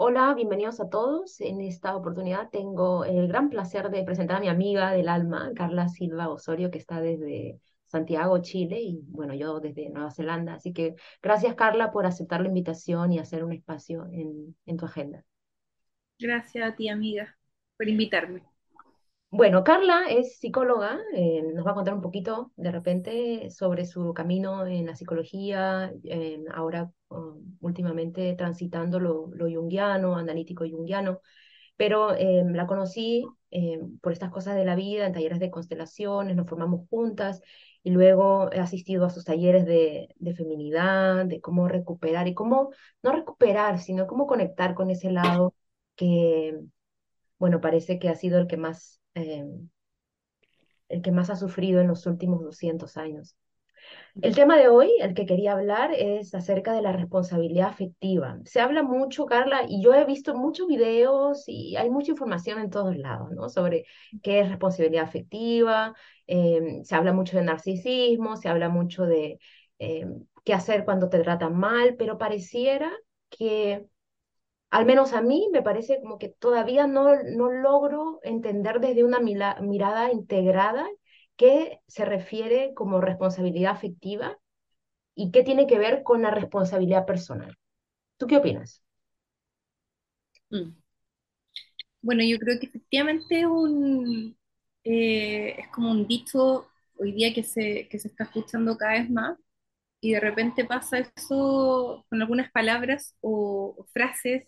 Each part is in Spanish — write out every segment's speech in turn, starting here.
Hola, bienvenidos a todos. En esta oportunidad tengo el gran placer de presentar a mi amiga del alma, Carla Silva Osorio, que está desde Santiago, Chile, y bueno, yo desde Nueva Zelanda. Así que gracias, Carla, por aceptar la invitación y hacer un espacio en, en tu agenda. Gracias a ti, amiga, por invitarme. Bueno, Carla es psicóloga, eh, nos va a contar un poquito de repente sobre su camino en la psicología, eh, ahora um, últimamente transitando lo, lo junguiano, analítico junguiano, pero eh, la conocí por estas cosas de la vida, en talleres de constelaciones, nos formamos juntas y luego he asistido a sus talleres de, de feminidad, de cómo recuperar y cómo, no recuperar, sino cómo conectar con ese lado que, bueno, parece que ha sido el que más eh, el que más ha sufrido en los últimos 200 años. El tema de hoy, el que quería hablar, es acerca de la responsabilidad afectiva. Se habla mucho, Carla, y yo he visto muchos videos y hay mucha información en todos lados, ¿no? Sobre qué es responsabilidad afectiva, eh, se habla mucho de narcisismo, se habla mucho de eh, qué hacer cuando te tratan mal, pero pareciera que al menos a mí me parece como que todavía no, no logro entender desde una mirada integrada qué se refiere como responsabilidad afectiva y qué tiene que ver con la responsabilidad personal. ¿Tú qué opinas? Mm. Bueno, yo creo que efectivamente un, eh, es como un dicho hoy día que se, que se está escuchando cada vez más y de repente pasa eso con algunas palabras o frases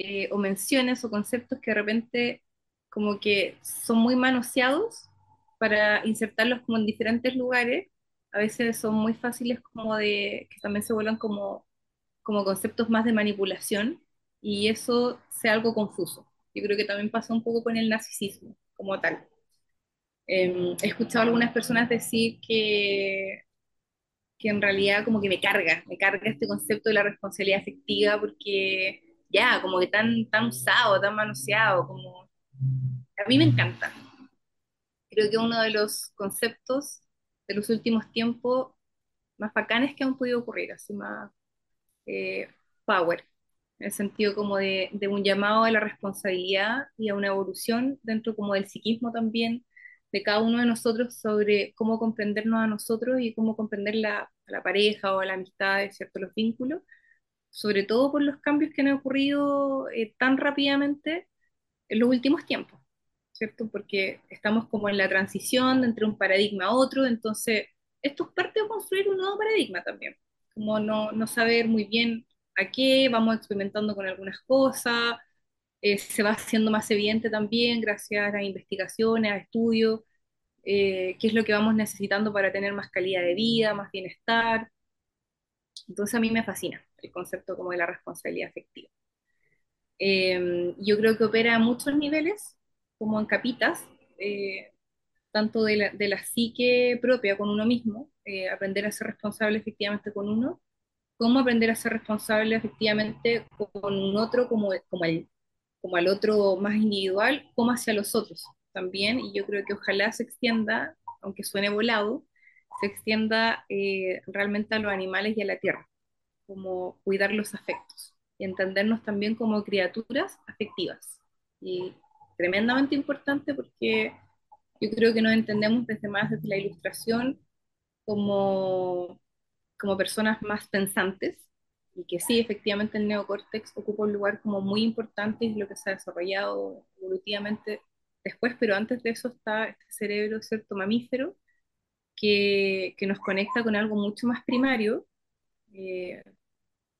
eh, o menciones o conceptos que de repente como que son muy manoseados para insertarlos como en diferentes lugares. A veces son muy fáciles como de, que también se vuelvan como, como conceptos más de manipulación y eso sea algo confuso. Yo creo que también pasa un poco con el narcisismo como tal. Em, he escuchado a algunas personas decir que, que en realidad como que me carga, me carga este concepto de la responsabilidad afectiva porque ya, como que tan, tan usado, tan manoseado, como... A mí me encanta. Creo que uno de los conceptos de los últimos tiempos más bacanes que han podido ocurrir, así más eh, power, en el sentido como de, de, un llamado a la responsabilidad y a una evolución dentro como del psiquismo también de cada uno de nosotros sobre cómo comprendernos a nosotros y cómo comprender la, a la pareja o a la amistad, ¿cierto? los vínculos, sobre todo por los cambios que han ocurrido eh, tan rápidamente en los últimos tiempos, ¿cierto? Porque estamos como en la transición entre un paradigma a otro, entonces esto es parte de construir un nuevo paradigma también, como no, no saber muy bien a qué, vamos experimentando con algunas cosas, eh, se va haciendo más evidente también gracias a investigaciones, a estudios, eh, qué es lo que vamos necesitando para tener más calidad de vida, más bienestar. Entonces a mí me fascina el concepto como de la responsabilidad afectiva. Eh, yo creo que opera a muchos niveles, como en capitas, eh, tanto de la, de la, psique propia con uno mismo, eh, aprender a ser responsable efectivamente con uno, como aprender a ser responsable efectivamente con un otro como, como, el, como al otro más individual, como hacia los otros también, y yo creo que ojalá se extienda, aunque suene volado, se extienda realmente a los animales y a la tierra como cuidar los afectos y entendernos también como criaturas afectivas. Y tremendamente importante porque yo creo que nos entendemos desde más desde la ilustración como, como personas más pensantes y que sí, efectivamente el neocórtex ocupa un lugar como muy importante y lo que se ha desarrollado evolutivamente después, pero antes de eso está este cerebro, cierto, mamífero, que, nos conecta con algo mucho más primario, eh,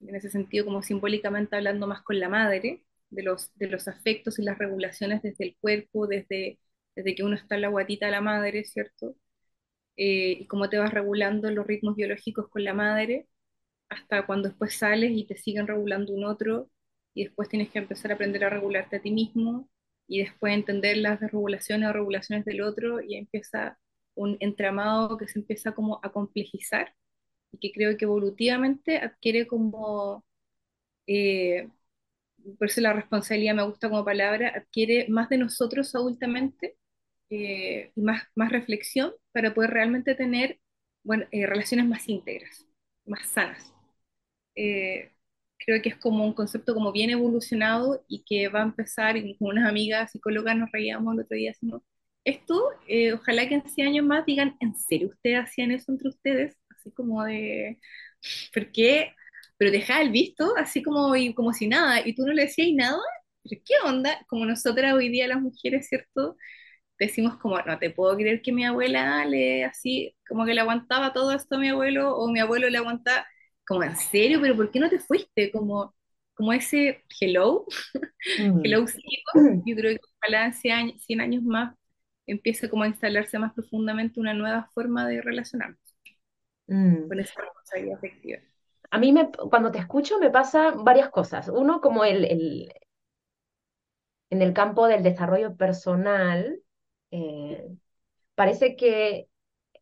en ese sentido como simbólicamente hablando más con la madre, de los, de los afectos y las regulaciones desde el cuerpo, desde, desde que uno está en la guatita de la madre, ¿cierto? Eh, y cómo te vas regulando los ritmos biológicos con la madre, hasta cuando después sales y te siguen regulando un otro, y después tienes que empezar a aprender a regularte a ti mismo, y después entender las desregulaciones o regulaciones del otro, y empieza un entramado que se empieza como a complejizar y que creo que evolutivamente adquiere como, eh, por eso la responsabilidad me gusta como palabra, adquiere más de nosotros adultamente eh, y más, más reflexión para poder realmente tener bueno, eh, relaciones más íntegras, más sanas. creo que es como un concepto como bien evolucionado y que va a empezar, y unas amigas psicólogas nos reíamos el otro día, decimos, esto, eh, ojalá que en 100 años más digan, ¿en serio ustedes hacían eso entre ustedes? Así como de, ¿por qué? Pero dejaba el visto, así como, y, como si nada, y tú no le decías nada, ¿pero qué onda? Como nosotras hoy día las mujeres, ¿cierto? Decimos como, no te puedo creer que mi abuela le así, como que le aguantaba todo esto a mi abuelo, o mi abuelo le aguantaba, como, ¿en serio? ¿Pero por qué no te fuiste? Como, como ese hello, Mm. hello yo creo que ojalá en 100 años, 100 años más empiece como a instalarse más profundamente una nueva forma de relacionarnos Mm. con esa responsabilidad afectiva. A mí me, cuando te escucho me pasa varias cosas. Uno, como el, el, en el campo del desarrollo personal, eh, parece que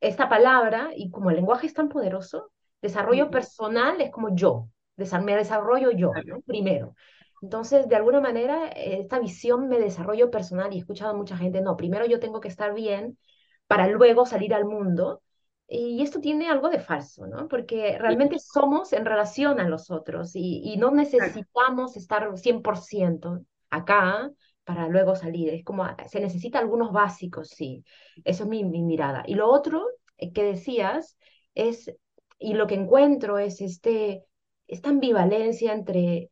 esta palabra, y como el lenguaje es tan poderoso, desarrollo personal es como yo, me desarrollo yo. Primero. Entonces, de alguna manera, eh, esta visión me desarrollo personal y he escuchado a mucha gente, no, primero yo tengo que estar bien para luego salir al mundo. Y esto tiene algo de falso, ¿no? Porque Sí, realmente somos en relación a los otros y, y no necesitamos estar 100% acá para luego salir. Es como, ah, se necesita algunos básicos, sí. Eso es mi, mi mirada. Y lo otro eh, que decías es, y lo que encuentro es este, esta ambivalencia entre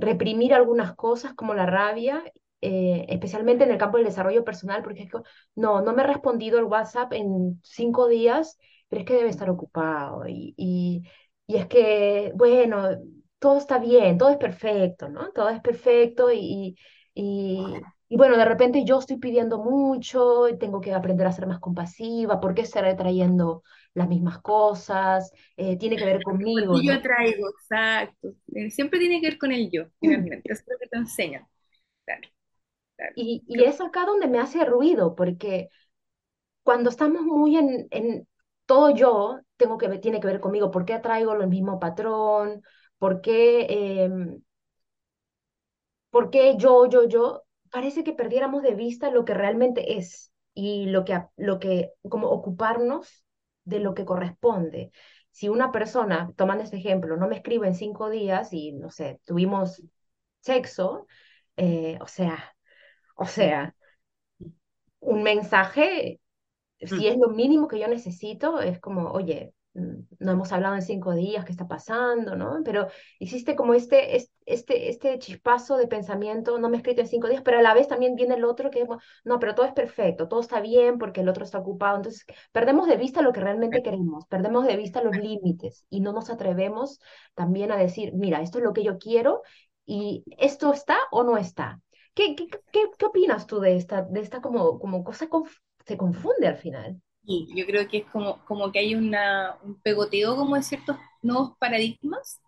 reprimir algunas cosas como la rabia, eh, especialmente en el campo del desarrollo personal, porque es que, no, no me ha respondido el WhatsApp en cinco días, pero es que debe estar ocupado. Y, y, y es que, bueno, todo está bien, todo es perfecto, ¿no? Todo es perfecto y, y, y bueno, de repente yo estoy pidiendo mucho tengo que aprender a ser más compasiva, ¿por qué estaré trayendo las mismas cosas? Eh, tiene que ver conmigo, Porque yo ¿no? traigo, exacto. Eh, Siempre tiene que ver con el yo, finalmente. Eso es lo que te enseñan. Claro, claro. Y, y es acá donde me hace ruido, porque cuando estamos muy en, en todo yo, tengo que, tiene que ver conmigo, ¿por qué atraigo el mismo patrón? ¿Por qué, em, por qué yo, yo, yo? Parece que perdiéramos de vista lo que realmente es y lo que, lo que, como ocuparnos de lo que corresponde. Si una persona, tomando este ejemplo, no me escribe en cinco días y, no sé, tuvimos sexo, eh, o sea, o sea, un mensaje si Mm. es lo mínimo que yo necesito, es como, oye, no hemos hablado en cinco días, ¿qué está pasando? ¿no? Pero existe como este, es- este, este chispazo de pensamiento, no me he escrito en cinco días, pero a la vez también viene el otro que no, pero todo es perfecto, todo está bien porque el otro está ocupado. Entonces, perdemos de vista lo que realmente queremos, perdemos de vista los límites y no nos atrevemos también a decir, mira, esto es lo que yo quiero y esto está o no está. ¿Qué, qué, qué, qué opinas tú de esta, de esta como, como cosa se confunde al final. Y yo creo que es como, como que hay una, un pegoteo como de ciertos nuevos paradigmas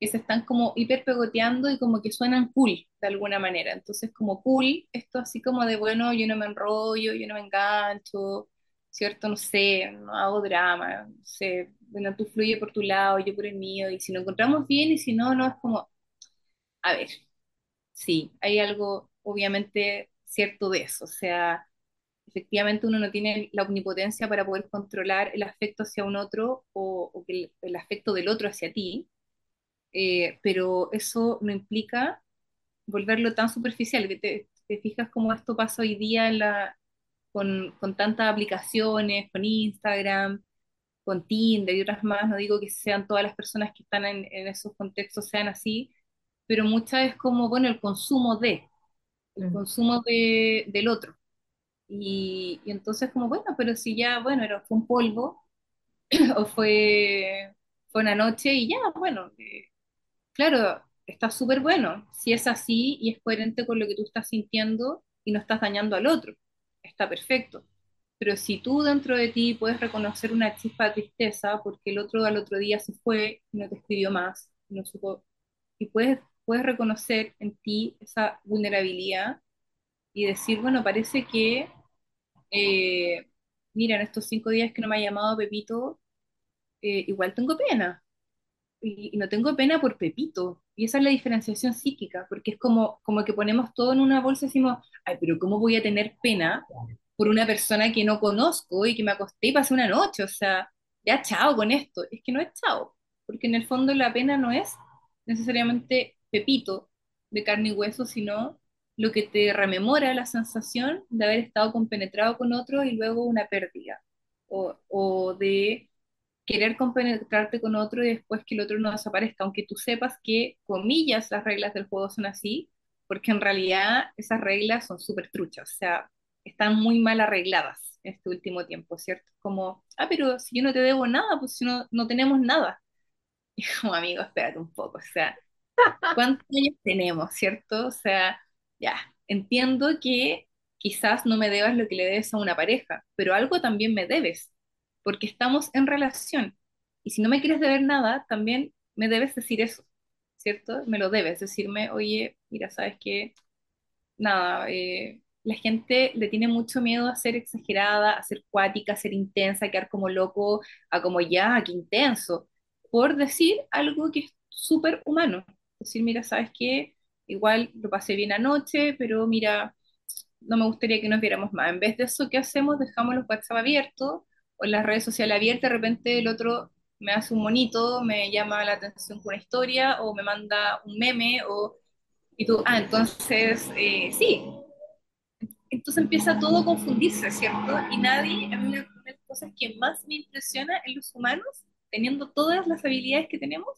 que se están como hiper pegoteando y como que suenan cool de alguna manera. Entonces, como cool, esto así como de, bueno, yo no me enrollo, yo no me engancho, ¿cierto? No sé, no hago drama, no sé, bueno, tú fluye por tu lado, yo por el mío, y si nos encontramos bien y si no, no es como, a ver, sí, hay algo obviamente cierto de eso, o sea, efectivamente uno no tiene la omnipotencia para poder controlar el afecto hacia un otro o, o el, el afecto del otro hacia ti, eh, pero eso no implica volverlo tan superficial, que te, te fijas cómo esto pasa hoy día en la, con, con tantas aplicaciones, con Instagram, con Tinder y otras más, no digo que sean todas las personas que están en, en esos contextos sean así, pero muchas es como, bueno, el consumo de, el Mm, consumo de, del otro. Y, y entonces como, bueno, pero si ya, bueno, era, fue un polvo o fue, fue una noche y ya, bueno, eh, Claro, está súper bueno. Si es así y es coherente con lo que tú estás sintiendo y no estás dañando al otro, está perfecto. Pero si tú dentro de ti puedes reconocer una chispa de tristeza porque el otro al otro día se fue y no te escribió más, no supo, y puedes, puedes reconocer en ti esa vulnerabilidad y decir, bueno, parece que, eh, mira, en estos cinco días que no me ha llamado Pepito, eh, igual tengo pena y, y no tengo pena por Pepito. Y esa es la diferenciación psíquica, porque es como, como que ponemos todo en una bolsa y decimos, ay, pero ¿cómo voy a tener pena por una persona que no conozco y que me acosté y pasé una noche? O sea, ya chao con esto. Es que no es chao, porque en el fondo la pena no es necesariamente Pepito de carne y hueso, sino lo que te rememora la sensación de haber estado compenetrado con otro y luego una pérdida, o, o de querer compenetrarte con otro y después que el otro no desaparezca, aunque tú sepas que, comillas, las reglas del juego son así, porque en realidad esas reglas son súper truchas, o sea, están muy mal arregladas este último tiempo, ¿cierto? Como, ah, pero si yo no te debo nada, pues si no, no tenemos nada. Y como, amigo, espérate un poco, o sea, ¿cuántos años tenemos, ¿cierto? O sea, ya, entiendo que quizás no me debas lo que le debes a una pareja, pero algo también me debes, porque estamos en relación. Y si no me quieres deber nada, también me debes decir eso, ¿cierto? Me lo debes, decirme, oye, mira, sabes que, nada, eh, la gente le tiene mucho miedo a ser exagerada, a ser cuática, a ser intensa, a quedar como loco, a como ya, qué intenso, por decir algo que es súper humano. Decir, mira, sabes que igual lo pasé bien anoche, pero mira, no me gustaría que nos viéramos más. En vez de eso, ¿qué hacemos? Dejamos los WhatsApp abiertos o las redes sociales abiertas, de repente el otro me hace un monito, me llama la atención con una historia o me manda un meme o... Y tú, ah, entonces, eh, sí. Entonces empieza todo a confundirse, ¿cierto? Y nadie, a mí una de las cosas que más me impresiona en los humanos, teniendo todas las habilidades que tenemos,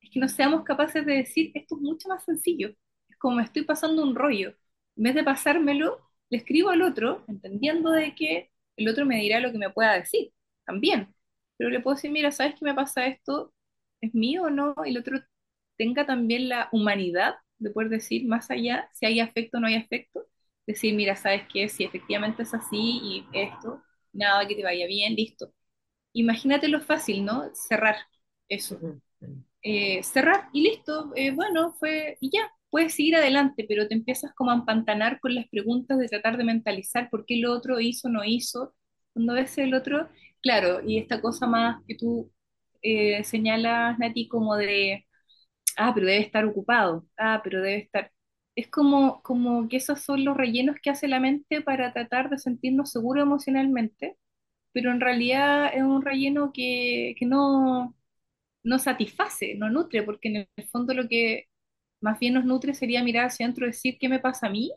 es que no seamos capaces de decir, esto es mucho más sencillo. Como estoy pasando un rollo. En vez de pasármelo, le escribo al otro, entendiendo de que el otro me dirá lo que me pueda decir, también. Pero le puedo decir, mira, ¿sabes qué me pasa esto? ¿Es mío o no? Y el otro tenga también la humanidad de poder decir más allá si hay afecto o no hay afecto. Decir, mira, ¿sabes qué? Si efectivamente es así y esto, nada, que te vaya bien, listo. Imagínate lo fácil, ¿no? Cerrar eso. Eh, cerrar y listo. Eh, bueno, fue y ya, puedes seguir adelante, pero te empiezas como a empantanar con las preguntas de tratar de mentalizar por qué el otro hizo no hizo. Cuando ves el otro, claro, y esta cosa más que tú eh, señalas, Nati, como de, ah, pero debe estar ocupado, ah, pero debe estar... Es como, como que esos son los rellenos que hace la mente para tratar de sentirnos seguros emocionalmente, pero en realidad es un relleno que, que no, no satisface, no nutre, porque en el fondo lo que más bien nos nutre sería mirar hacia adentro y decir qué me pasa a mí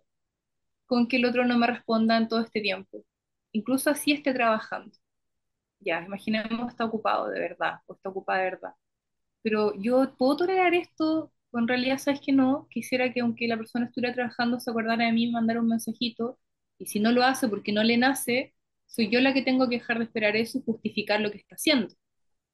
con que el otro no me responda en todo este tiempo. Incluso así esté trabajando. Ya, imaginemos está ocupado de verdad o está ocupada de verdad. Pero yo puedo tolerar esto, o en realidad sabes que no, quisiera que aunque la persona estuviera trabajando se acordara de mí mandara un mensajito, y si no lo hace porque no le nace, soy yo la que tengo que dejar de esperar eso y justificar lo que está haciendo.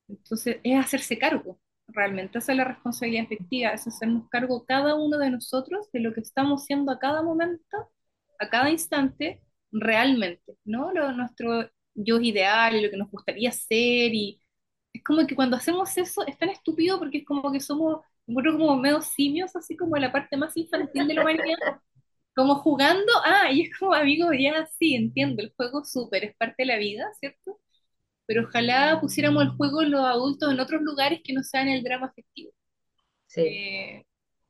Entonces es hacerse cargo realmente. Esa es la responsabilidad efectiva, es hacernos cargo cada uno de nosotros de lo que estamos haciendo a cada momento, a cada instante, realmente, ¿no? Lo, nuestro yo ideal lo que nos gustaría ser y es como que cuando hacemos eso es tan estúpido porque es como que somos, como medio simios, así como la parte más infantil de la humanidad, como jugando, ah, y es como, amigo, ya sí, entiendo, el juego súper, es parte de la vida, ¿cierto? Pero ojalá pusiéramos el juego los adultos en otros lugares que no sean el drama afectivo. Sí. Eh,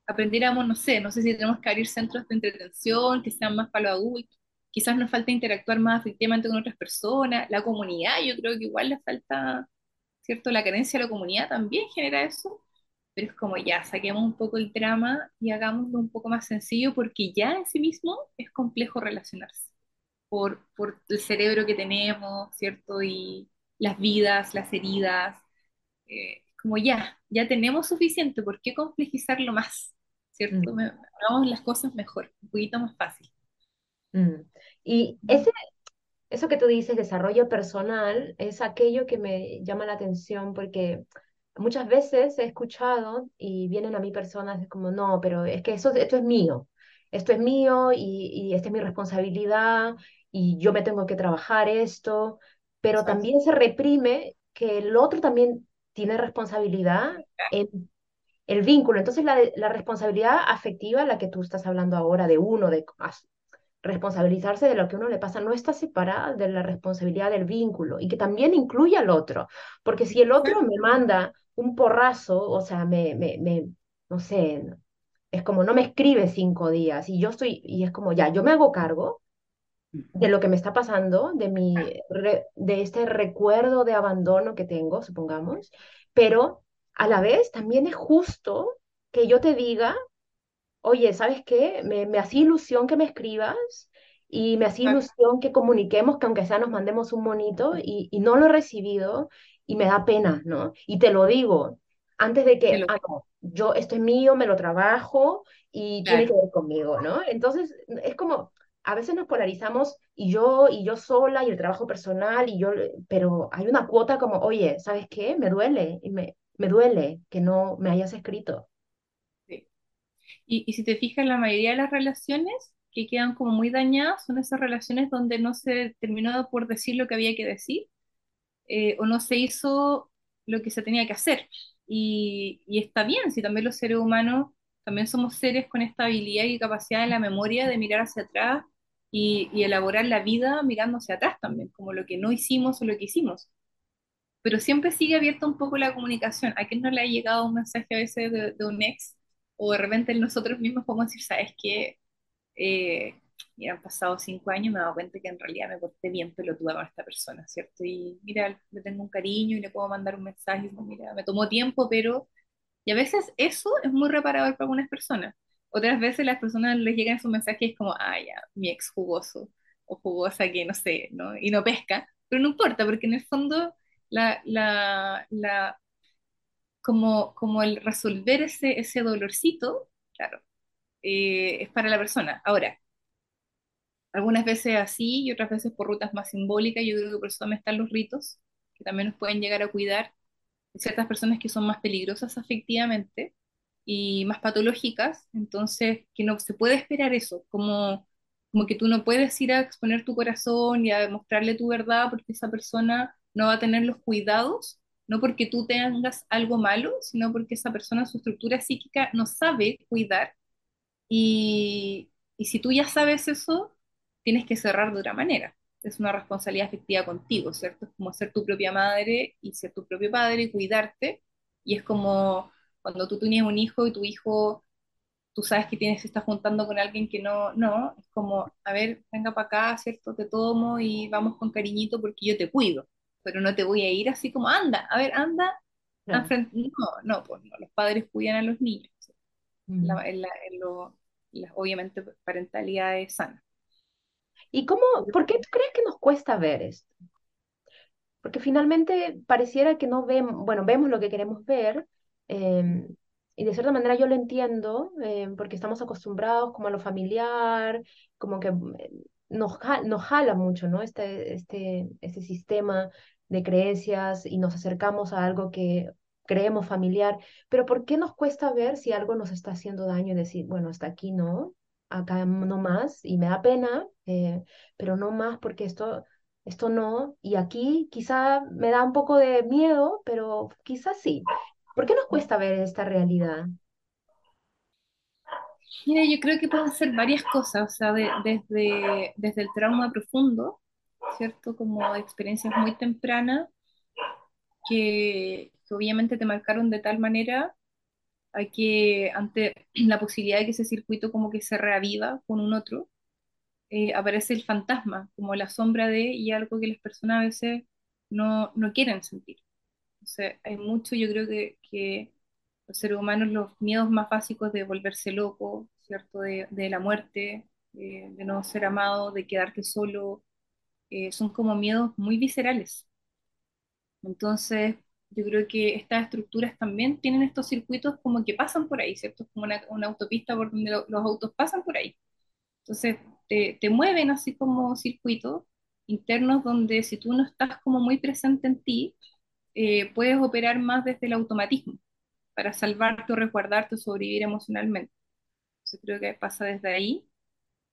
aprendiéramos, no sé, no sé si tenemos que abrir centros de entretención que sean más para los adultos, quizás nos falta interactuar más efectivamente con otras personas, la comunidad, yo creo que igual le falta, ¿cierto? La carencia de la comunidad también genera eso, pero es como ya, saquemos un poco el drama y hagámoslo un poco más sencillo porque ya en sí mismo es complejo relacionarse por, por el cerebro que tenemos, ¿cierto? Y, las vidas, las heridas, eh, como ya, ya tenemos suficiente, ¿por qué complejizarlo más? ¿Cierto? Mm. Hagamos las cosas mejor, un poquito más fácil. Mm. Y ese, eso que tú dices, desarrollo personal, es aquello que me llama la atención porque muchas veces he escuchado y vienen a mí personas como, no, pero es que eso, esto es mío, esto es mío y, y esta es mi responsabilidad y yo me tengo que trabajar esto pero también se reprime que el otro también tiene responsabilidad en el vínculo. Entonces la, la responsabilidad afectiva, la que tú estás hablando ahora de uno, de responsabilizarse de lo que uno le pasa, no está separada de la responsabilidad del vínculo y que también incluye al otro. Porque si el otro me manda un porrazo, o sea, me, me, me no sé, es como no me escribe cinco días y yo estoy, y es como ya, yo me hago cargo, de lo que me está pasando, de, mi, de este recuerdo de abandono que tengo, supongamos, pero a la vez también es justo que yo te diga oye, ¿sabes qué? Me, me hacía ilusión que me escribas y me hacía Claro, ilusión que comuniquemos, que aunque sea nos mandemos un monito y, y no lo he recibido y me da pena, ¿no? Y te lo digo antes de que, ah, no, yo, esto es mío, me lo trabajo y tiene que claro, ver conmigo, ¿no? Entonces, es como, a veces nos polarizamos y yo, y yo sola y el trabajo personal y yo, pero hay una cuota como, oye, ¿sabes qué? Me duele, y me, me duele que no me hayas escrito. sí. Y, y si te fijas, la mayoría de las relaciones que quedan como muy dañadas son esas relaciones donde no se terminó por decir lo que había que decir eh, o no se hizo lo que se tenía que hacer. Y, y está bien, si también los seres humanos también somos seres con esta habilidad y capacidad de la memoria de mirar hacia atrás y, y elaborar la vida mirando hacia atrás también, como lo que no hicimos o lo que hicimos. Pero siempre sigue abierta un poco la comunicación. ¿A quién no le ha llegado un mensaje a veces de, de un ex? O de repente nosotros mismos podemos decir, ¿sabes qué? eh, mira, han pasado cinco años me he dado cuenta que en realidad me porté bien pelotuda con esta persona, ¿cierto? Y mira, le tengo un cariño y le puedo mandar un mensaje, y mira, me tomó tiempo, pero... Y a veces eso es muy reparador para algunas personas. Otras veces las personas les llegan esos mensajes como, ah, ya, mi ex jugoso o jugosa que no sé, ¿no? Y no pesca, pero no importa, porque en el fondo la, la, la, como, como el resolver ese, ese dolorcito, claro, eh, es para la persona. Ahora, algunas veces así y otras veces por rutas más simbólicas. Yo creo que por eso también están los ritos, que también nos pueden llegar a cuidar ciertas personas que son más peligrosas afectivamente y más patológicas, entonces que no se puede esperar eso, como, como que tú no puedes ir a exponer tu corazón y a mostrarle tu verdad porque esa persona no va a tener los cuidados, no porque tú tengas algo malo, sino porque esa persona, su estructura psíquica, no sabe cuidar y, y si tú ya sabes eso, tienes que cerrar de otra manera. Es una responsabilidad afectiva contigo, ¿cierto? Es como ser tu propia madre y ser tu propio padre cuidarte. Y es como cuando tú tienes un hijo y tu hijo, tú sabes que tienes, se está juntando con alguien que no, no, es como, a ver, venga para acá, ¿cierto? Te tomo y vamos con cariñito porque yo te cuido. Pero no te voy a ir así como, anda, a ver, anda. frente- No, no, pues no, los padres cuidan a los niños Mm. la, en la- en lo- la- obviamente parentalidad es sana. ¿Y cómo, por qué tú crees que nos cuesta ver esto? Porque finalmente pareciera que no vemos, bueno, vemos lo que queremos ver, eh, y de cierta manera yo lo entiendo, eh, porque estamos acostumbrados como a lo familiar, como que eh, nos, nos jala mucho, ¿no? Este, este, este sistema de creencias y nos acercamos a algo que creemos familiar, pero ¿por qué nos cuesta ver si algo nos está haciendo daño y decir, bueno, hasta aquí no, acá no más, y me da pena, eh, pero no más porque esto esto no, y aquí quizá me da un poco de miedo, pero quizás sí. ¿Por qué nos cuesta ver esta realidad? Mira, yo creo que pueden ser varias cosas, o sea, de- desde, desde el trauma profundo, ¿cierto? Como experiencias muy tempranas que, que obviamente te marcaron de tal manera hay que, ante la posibilidad de que ese circuito como que se reaviva con un otro, eh, aparece el fantasma, como la sombra de, y algo que las personas a veces no, no quieren sentir. Entonces, hay mucho, yo creo que, que los seres humanos, los miedos más básicos de volverse loco, ¿cierto? De, de la muerte, eh, de no ser amado, de quedarte solo, eh, son como miedos muy viscerales. Entonces, yo creo que estas estructuras también tienen estos circuitos como que pasan por ahí, ¿cierto? Es como una, una autopista por donde lo- los autos pasan por ahí. Entonces, te, te mueven así como circuitos internos donde si tú no estás como muy presente en ti, eh, puedes operar más desde el automatismo para salvarte o resguardarte o sobrevivir emocionalmente. Entonces, creo que pasa desde ahí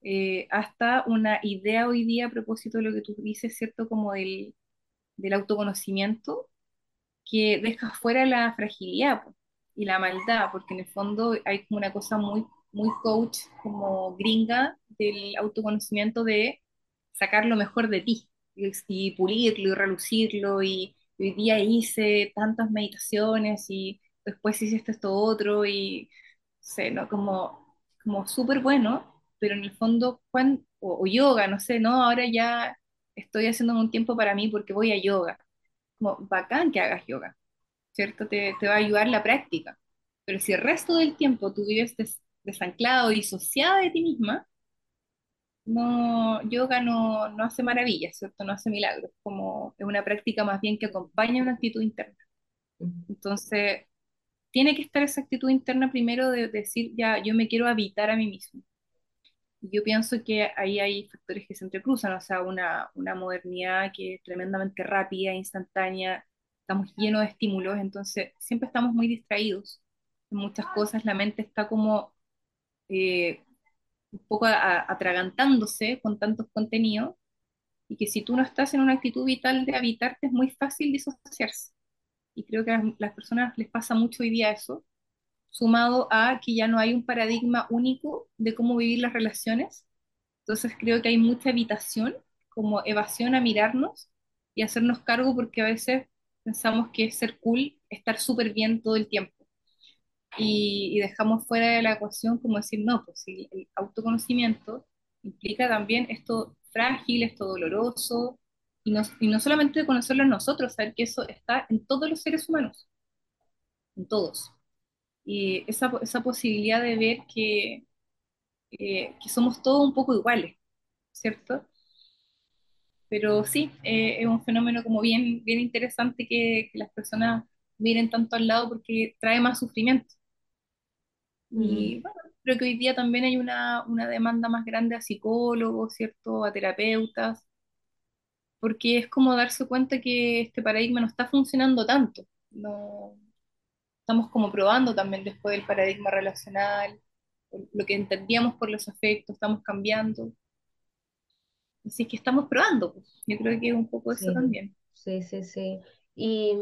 eh, hasta una idea hoy día a propósito de lo que tú dices, ¿cierto? Como del, del autoconocimiento que deja fuera la fragilidad y la maldad, porque en el fondo hay como una cosa muy, muy coach, como gringa, del autoconocimiento de sacar lo mejor de ti y, y pulirlo y relucirlo. Y hoy día hice tantas meditaciones y después hice esto, esto otro y, sé, ¿no? Como, como súper bueno, pero en el fondo, cuan- o, o yoga, no sé, ¿no? Ahora ya estoy haciendo un tiempo para mí porque voy a yoga como bacán que hagas yoga, ¿cierto? Te, te va a ayudar la práctica, Pero si el resto del tiempo tú vives des- desanclado disociada de ti misma, no, yoga no, no hace maravillas, ¿cierto? No hace milagros, como es una práctica más bien que acompaña una actitud interna. Entonces, tiene que estar esa actitud interna primero de decir, ya, yo me quiero habitar a mí mismo. Yo pienso que ahí hay factores que se entrecruzan, o sea, una, una modernidad que es tremendamente rápida, instantánea, estamos llenos de estímulos, entonces siempre estamos muy distraídos en muchas cosas, la mente está como eh, un poco atragantándose con tantos contenidos, y que si tú no estás en una actitud vital de habitarte es muy fácil disociarse. Y creo que a las las personas les pasa mucho hoy día eso, sumado a que ya no hay un paradigma único de cómo vivir las relaciones. Entonces creo que hay mucha evitación, como evasión a mirarnos y hacernos cargo porque a veces pensamos que es ser cool estar súper bien todo el tiempo. Y, dejamos fuera de la ecuación como decir, no, pues si el autoconocimiento implica también esto frágil, esto doloroso, y no, y no solamente conocerlo en nosotros, saber que eso está en todos los seres humanos, en todos. Y esa, esa posibilidad de ver que, eh, que somos todos un poco iguales, ¿cierto? Pero sí, eh, es un fenómeno como bien, bien interesante que, que las personas miren tanto al lado porque trae más sufrimiento. Y bueno, creo que hoy día también hay una, una demanda más grande a psicólogos, ¿cierto? A terapeutas, porque es como darse cuenta que este paradigma no está funcionando tanto. No, estamos como probando también después del paradigma relacional, lo que entendíamos por los afectos, estamos cambiando. Así que estamos probando, pues. Yo creo que es un poco eso Sí, también. sí, sí, sí. Y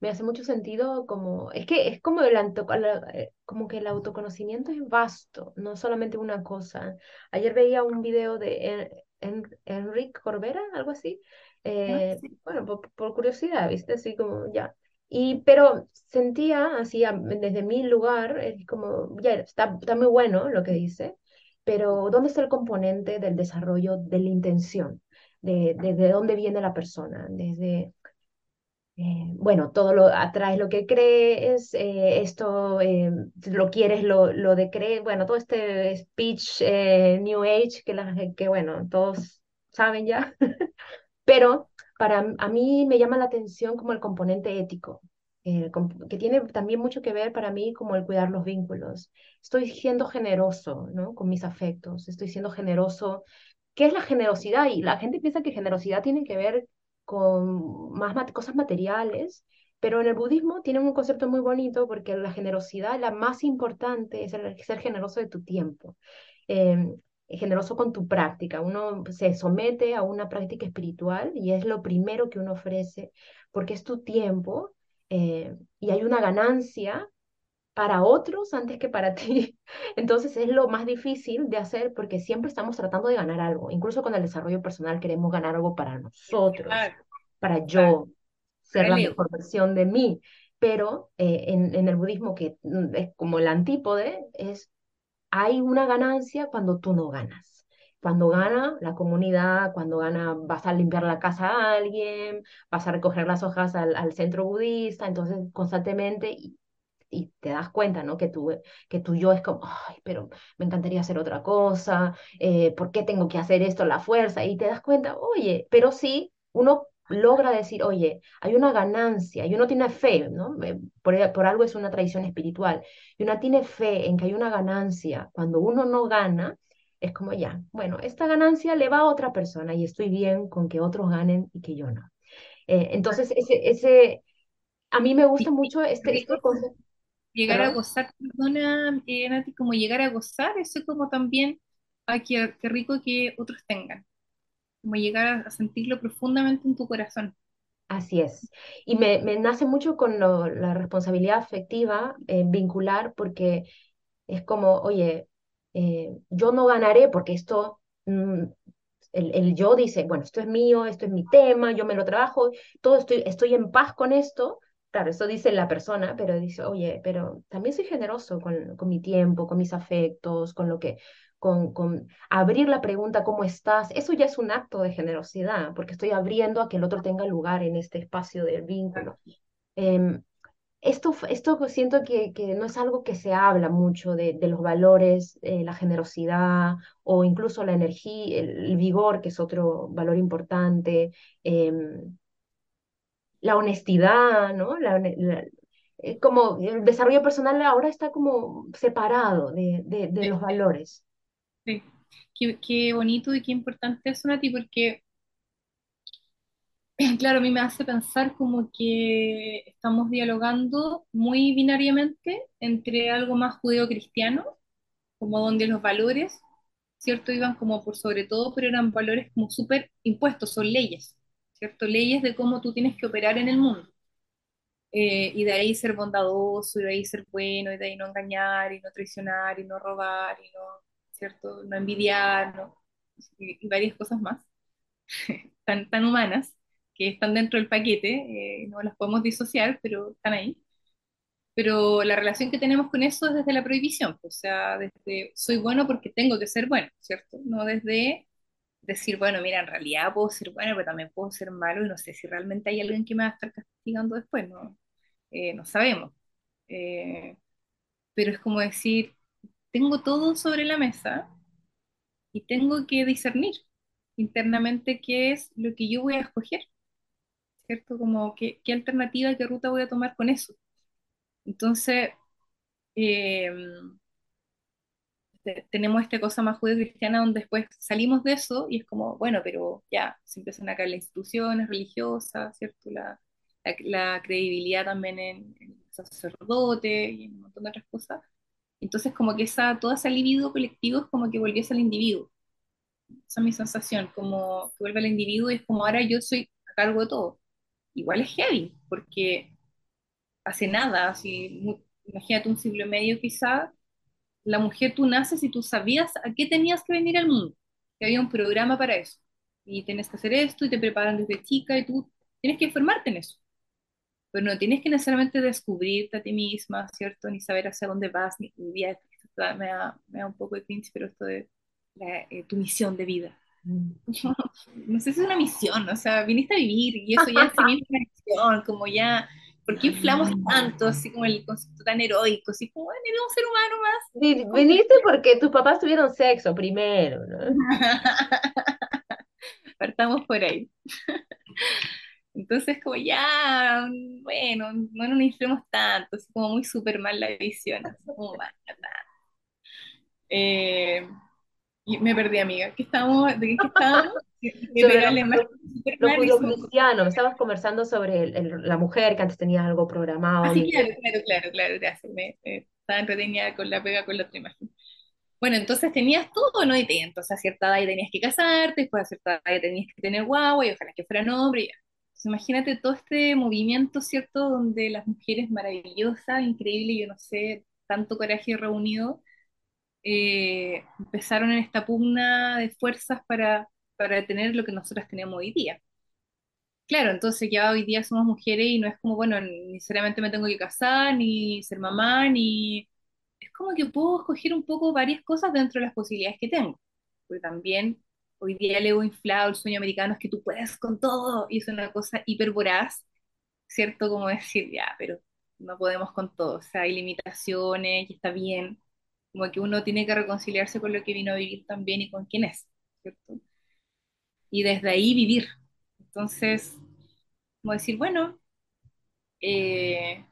Me hace mucho sentido como, es que es como el, auto- la- eh, como que el autoconocimiento es vasto, no solamente una cosa. Ayer veía un video de En- En- Enrique Corbera, algo así, ¿Ya? eh, Sí, bueno, por, por curiosidad, ¿viste? Así como ya. Y, pero sentía así, desde mi lugar, es como, ya, está, está muy bueno lo que dice, pero ¿dónde está el componente del desarrollo de la intención? De, de, de dónde viene la persona, desde eh, bueno, todo lo atraes lo que crees, eh, esto eh, lo quieres, lo, lo de creer, bueno, todo este speech eh, New Age que, la, que, bueno, todos saben ya, pero para a mí me llama la atención como el componente ético, eh, que tiene también mucho que ver para mí como el cuidar los vínculos. Estoy siendo generoso, ¿no? Con mis afectos, estoy siendo generoso ¿Qué es la generosidad? Y la gente piensa que generosidad tiene que ver con más mat- cosas materiales, pero en el budismo tienen un concepto muy bonito porque la generosidad, la más importante, es el ser generoso de tu tiempo, eh, generoso con tu práctica. Uno se somete a una práctica espiritual y es lo primero que uno ofrece porque es tu tiempo eh, y hay una ganancia para otros antes que para ti. Entonces es lo más difícil de hacer porque siempre estamos tratando de ganar algo. Incluso con el desarrollo personal queremos ganar algo para nosotros, claro, para yo ser la mejor versión de mí. Pero eh, en, en el budismo, que mm, es como el antípode, es hay una ganancia cuando tú no ganas. Cuando gana la comunidad, cuando gana, vas a limpiar la casa a alguien, vas a recoger las hojas al, al centro budista, entonces constantemente, y te das cuenta, ¿no? Que tu, que tu yo es como, ay, pero me encantaría hacer otra cosa, eh, ¿por qué tengo que hacer esto a la fuerza? Y te das cuenta, oye, pero sí, uno logra decir, oye, hay una ganancia, y uno tiene fe, ¿no? Eh, Por, por algo es una tradición espiritual, y uno tiene fe en que hay una ganancia. Cuando uno no gana, es como ya, bueno, esta ganancia le va a otra persona y estoy bien con que otros ganen y que yo no. Eh, entonces, ese, ese, a mí me gusta mucho este, este concepto. Llegar a gozar, perdona, eh, Nati, como llegar a gozar, eso como también, ay, qué, qué rico que otros tengan, como llegar a, a sentirlo profundamente en tu corazón. Así es. Y me, me nace mucho con lo- la responsabilidad afectiva, eh, vincular, porque es como, oye, eh, yo no ganaré porque esto, mm, el, el yo dice, bueno, esto es mío, esto es mi tema, yo me lo trabajo, todo estoy, estoy en paz con esto. Claro, eso dice la persona, pero dice, oye, pero también soy generoso con, con mi tiempo, con mis afectos, con lo que, con, con abrir la pregunta, ¿cómo estás? Eso ya es un acto de generosidad, porque estoy abriendo a que el otro tenga lugar en este espacio del vínculo. Em, esto, esto siento que, que no es algo que se habla mucho de, de los valores, eh, la generosidad o incluso la energía, el, el vigor, que es otro valor importante, em, la honestidad, ¿no? La, la- eh, como el desarrollo personal ahora está como separado de, de, de los valores. Sí. Qué, qué bonito y qué importante es Nati, porque, claro, a mí me hace pensar como que estamos dialogando muy binariamente entre algo más judeo-cristiano, como donde los valores, ¿cierto? Iban como por sobre todo, pero eran valores como súper impuestos, son leyes, ¿cierto? Leyes de cómo tú tienes que operar en el mundo. Eh, y de ahí ser bondadoso, y de ahí ser bueno, y de ahí no engañar, y no traicionar, y no robar, y no, ¿cierto? No envidiar, ¿no? Y, y varias cosas más, tan, tan humanas, que están dentro del paquete, eh, no las podemos disociar, pero están ahí. Pero la relación que tenemos con eso es desde la prohibición, pues, o sea, desde soy bueno porque tengo que ser bueno, ¿cierto? No desde decir, bueno, mira, en realidad puedo ser bueno, pero también puedo ser malo y no sé si realmente hay alguien que me va a estar castigando después, ¿no? Eh, no sabemos. Eh, pero es como decir, tengo todo sobre la mesa y tengo que discernir internamente qué es lo que yo voy a escoger, ¿cierto? Como qué, qué alternativa, qué ruta voy a tomar con eso. Entonces, eh, tenemos esta cosa más judío-cristiana donde después salimos de eso y es como, bueno, pero ya, se empiezan a caer las instituciones religiosas, ¿cierto? La, la, la credibilidad también en, el sacerdote y en un montón de otras cosas. Entonces, como que esa, todo ese libido colectivo es como que volviese al individuo. Esa es mi sensación, como que vuelve al individuo y es como ahora yo soy a cargo de todo. Igual es heavy, porque hace nada, así, mu- imagínate un siglo y medio quizá, la mujer tú naces y tú sabías a qué tenías que venir al mundo, que había un programa para eso. Y tienes que hacer esto y te preparan desde chica y tú tienes que informarte en eso. Pero no tienes que necesariamente descubrirte a ti misma, ¿cierto? Ni saber hacia dónde vas, ni vida. Esto me da, me da un poco de cringe, pero esto de la, eh, tu misión de vida. Mm. No sé si es una misión, o sea, viniste a vivir y eso ya en sí mismo es una misión, como ya, ¿por qué inflamos tanto, así como el concepto tan heroico, así como, bueno, eres un ser humano más? Viniste porque tus papás tuvieron sexo primero, ¿no? Partamos por ahí. Entonces, como ya, bueno, no nos inflemos tanto, así como muy súper mal la visión, así como Eh, y me perdí, amiga. ¿Qué estábamos, ¿De qué estábamos? Sobre lo, lo, lo me estabas conversando sobre el- el- la mujer que antes tenía algo programado. Así, mi- claro, claro, claro, claro, gracias. Me, eh, estaba entretenida con la pega con la otra imagen. Bueno, entonces tenías todo, ¿no? Y te, entonces a cierta edad ya tenías que casarte, después a cierta edad ya tenías que tener guagua y ojalá que fuera hombre. y ya. Entonces, imagínate todo este movimiento, ¿cierto? Donde las mujeres maravillosas, increíbles, yo no sé, tanto coraje reunido, eh, empezaron en esta pugna de fuerzas para, para tener lo que nosotras tenemos hoy día. Claro, entonces ya hoy día somos mujeres y no es como, bueno, necesariamente me tengo que casar, ni ser mamá, ni... Es como que puedo escoger un poco varias cosas dentro de las posibilidades que tengo. Porque también hoy día el ego inflado, el sueño americano es que tú puedes con todo y es una cosa hiper voraz, ¿cierto? Como decir, ya, pero no podemos con todo, o sea, hay limitaciones y está bien. Como que uno tiene que reconciliarse con lo que vino a vivir también y con quién es, ¿cierto? Y desde ahí vivir. Entonces, como decir, bueno, eh,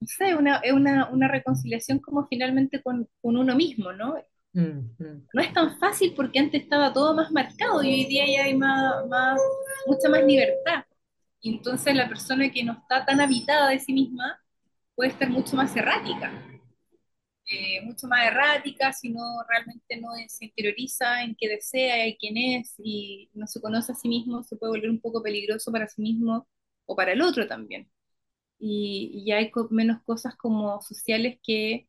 no sé, una, es una, una reconciliación como finalmente con, con uno mismo, ¿no? Mm, mm. No es tan fácil porque antes estaba todo más marcado y hoy día ya hay más, más, mucha más libertad. Y entonces la persona que no está tan habitada de sí misma puede estar mucho más errática, eh, mucho más errática si no realmente no se interioriza en qué desea y quién es y no se conoce a sí mismo, se puede volver un poco peligroso para sí mismo o para el otro también. y, y hay co- menos cosas como sociales que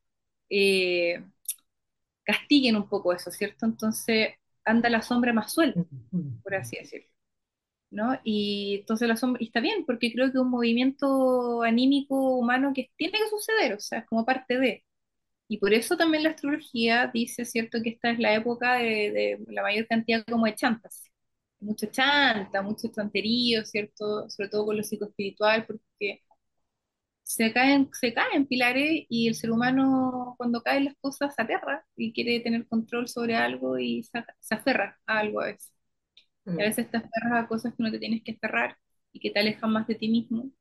eh, castiguen un poco eso, ¿cierto? Entonces anda la sombra más suelta, por así decirlo, ¿no? Y entonces la sombra, y está bien, porque creo que un movimiento anímico humano que tiene que suceder, o sea, es como parte de. Y por eso también la astrología dice, ¿cierto?, que esta es la época de, de la mayor cantidad como de chantas. Mucho chanta, mucho chanterío, ¿cierto? Sobre todo con lo psicoespiritual, porque se caen, se caen pilares y el ser humano cuando caen las cosas se aterra y quiere tener control sobre algo y se, se aferra a algo a veces. Y a Mm, veces te aferras a cosas que no te tienes que aferrar y que te alejan más de ti mismo.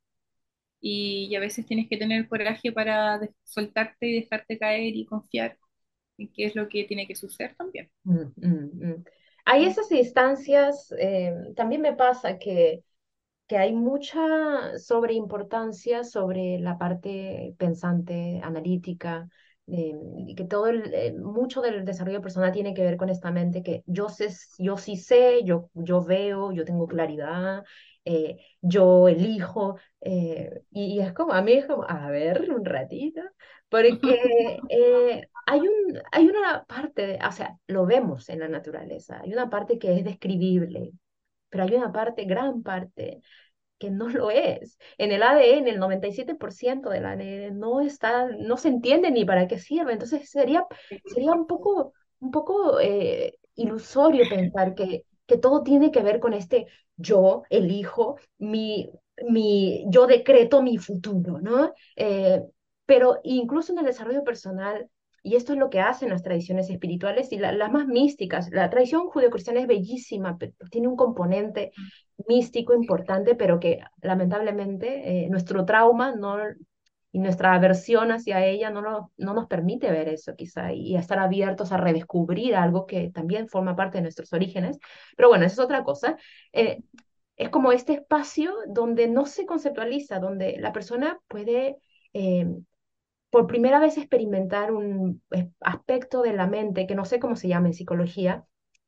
Y, a veces tienes que tener coraje para soltarte y dejarte caer y confiar en qué es lo que tiene que suceder también. mm, mm, mm. Hay esas instancias, eh, también me pasa que que hay mucha sobreimportancia sobre la parte pensante, analítica, eh, que todo el, eh, mucho del desarrollo personal tiene que ver con esta mente que yo sé, yo sí sé, yo, yo veo, yo tengo claridad, eh, yo elijo, eh, y, y es como, a mí es como, a ver, un ratito, porque eh, hay un, hay una parte, de- o sea, lo vemos en la naturaleza, hay una parte que es describible, pero hay una parte, gran parte, que no lo es. En el ADN, el 97% del ADN no está, no se entiende ni para qué sirve. Entonces sería, sería un poco, un poco eh, ilusorio pensar que, que todo tiene que ver con este yo elijo, mi, mi, yo decreto mi futuro, ¿no? Eh, pero incluso en el desarrollo personal, y esto es lo que hacen las tradiciones espirituales y la- las más místicas, la tradición judeocristiana es bellísima, pero tiene un componente místico importante, pero que lamentablemente eh, nuestro trauma no, y nuestra aversión hacia ella no, lo- no nos permite ver eso quizá y, estar abiertos a redescubrir algo que también forma parte de nuestros orígenes. Pero bueno, eso es otra cosa. Eh, es como este espacio donde no se conceptualiza, donde la persona puede... eh, por primera vez experimentar un eh, aspecto de la mente que no sé cómo se llama en psicología,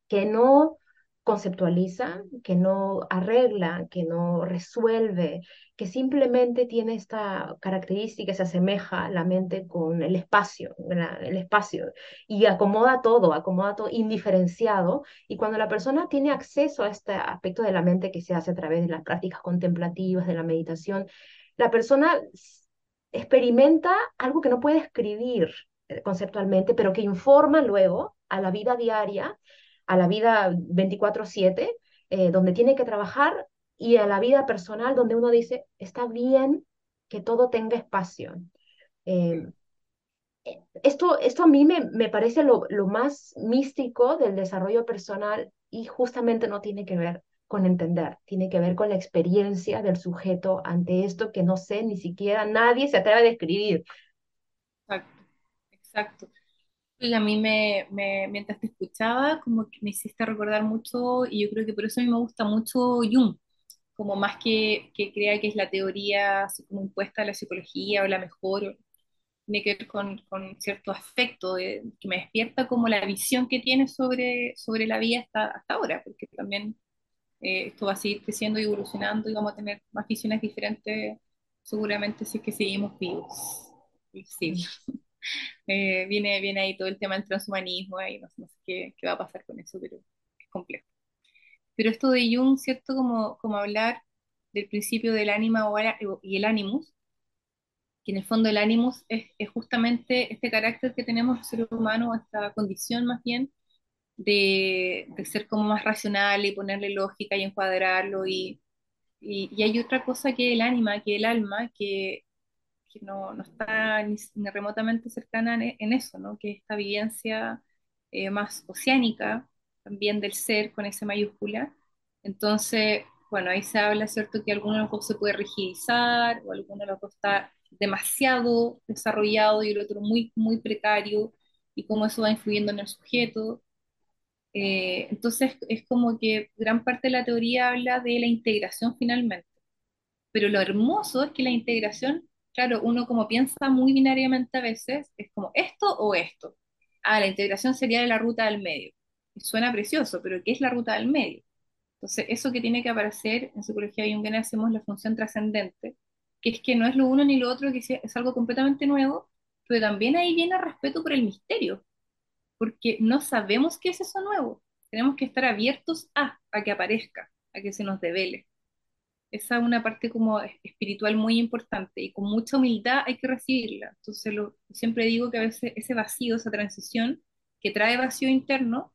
que no conceptualiza, que no arregla, que no resuelve, que simplemente tiene esta característica, se asemeja la mente con el espacio, el espacio, y acomoda todo, acomoda todo indiferenciado. Y cuando la persona tiene acceso a este aspecto de la mente que se hace a través de las prácticas contemplativas, de la meditación, la persona experimenta algo que no puede escribir eh, conceptualmente, pero que informa luego a la vida diaria, a la vida 24/7, eh, donde tiene que trabajar, y a la vida personal, donde uno dice, está bien que todo tenga espacio. Eh, esto, esto a mí me, me parece lo, lo más místico del desarrollo personal y justamente no tiene que ver con entender, tiene que ver con la experiencia del sujeto ante esto que no sé, ni siquiera nadie se atreve a describir. Exacto, exacto. Y a mí me, me- mientras te escuchaba, como que me hiciste recordar mucho, y yo creo que por eso a mí me gusta mucho Jung, como más que, que crea que es la teoría así como impuesta a la psicología o la mejor, tiene que ver con, con cierto aspecto de- que me despierta como la visión que tiene sobre, sobre la vida hasta, hasta ahora, porque también eh, esto va a seguir creciendo y evolucionando y vamos a tener más visiones diferentes seguramente si es que seguimos vivos. Sí, eh, viene, viene ahí todo el tema del transhumanismo, ahí no, no sé qué, qué va a pasar con eso, pero es complejo. Pero esto de Jung, ¿cierto? Como, como hablar del principio del ánima y el animus, que en el fondo el animus es, es justamente este carácter que tenemos el ser humano, esta condición más bien, de, de ser como más racional y ponerle lógica y encuadrarlo. Y, y, y hay otra cosa que el ánima, que el alma, que, que no, está ni, remotamente cercana en, eso, ¿no? Que es esta vivencia eh, más oceánica también del ser con ese mayúscula. Entonces, bueno, ahí se habla, ¿cierto?, que alguno de los se puede rigidizar o alguno de está demasiado desarrollado y el otro muy, muy precario y cómo eso va influyendo en el sujeto. Eh, entonces, es como que gran parte de la teoría habla de la integración finalmente. Pero lo hermoso es que la integración, claro, uno como piensa muy binariamente a veces, es como esto o esto. Ah, la integración sería de la ruta del medio. Y suena precioso, pero ¿qué es la ruta del medio? Entonces, eso que tiene que aparecer en psicología junguiana hacemos la función trascendente, que es que no es lo uno ni lo otro, que es algo completamente nuevo, pero también ahí viene respeto por el misterio, porque no sabemos qué es eso nuevo. Tenemos que estar abiertos a, a que aparezca, a que se nos devele. Esa es una parte como espiritual muy importante y con mucha humildad hay que recibirla. Entonces, siempre digo que a veces ese vacío, esa transición que trae vacío interno,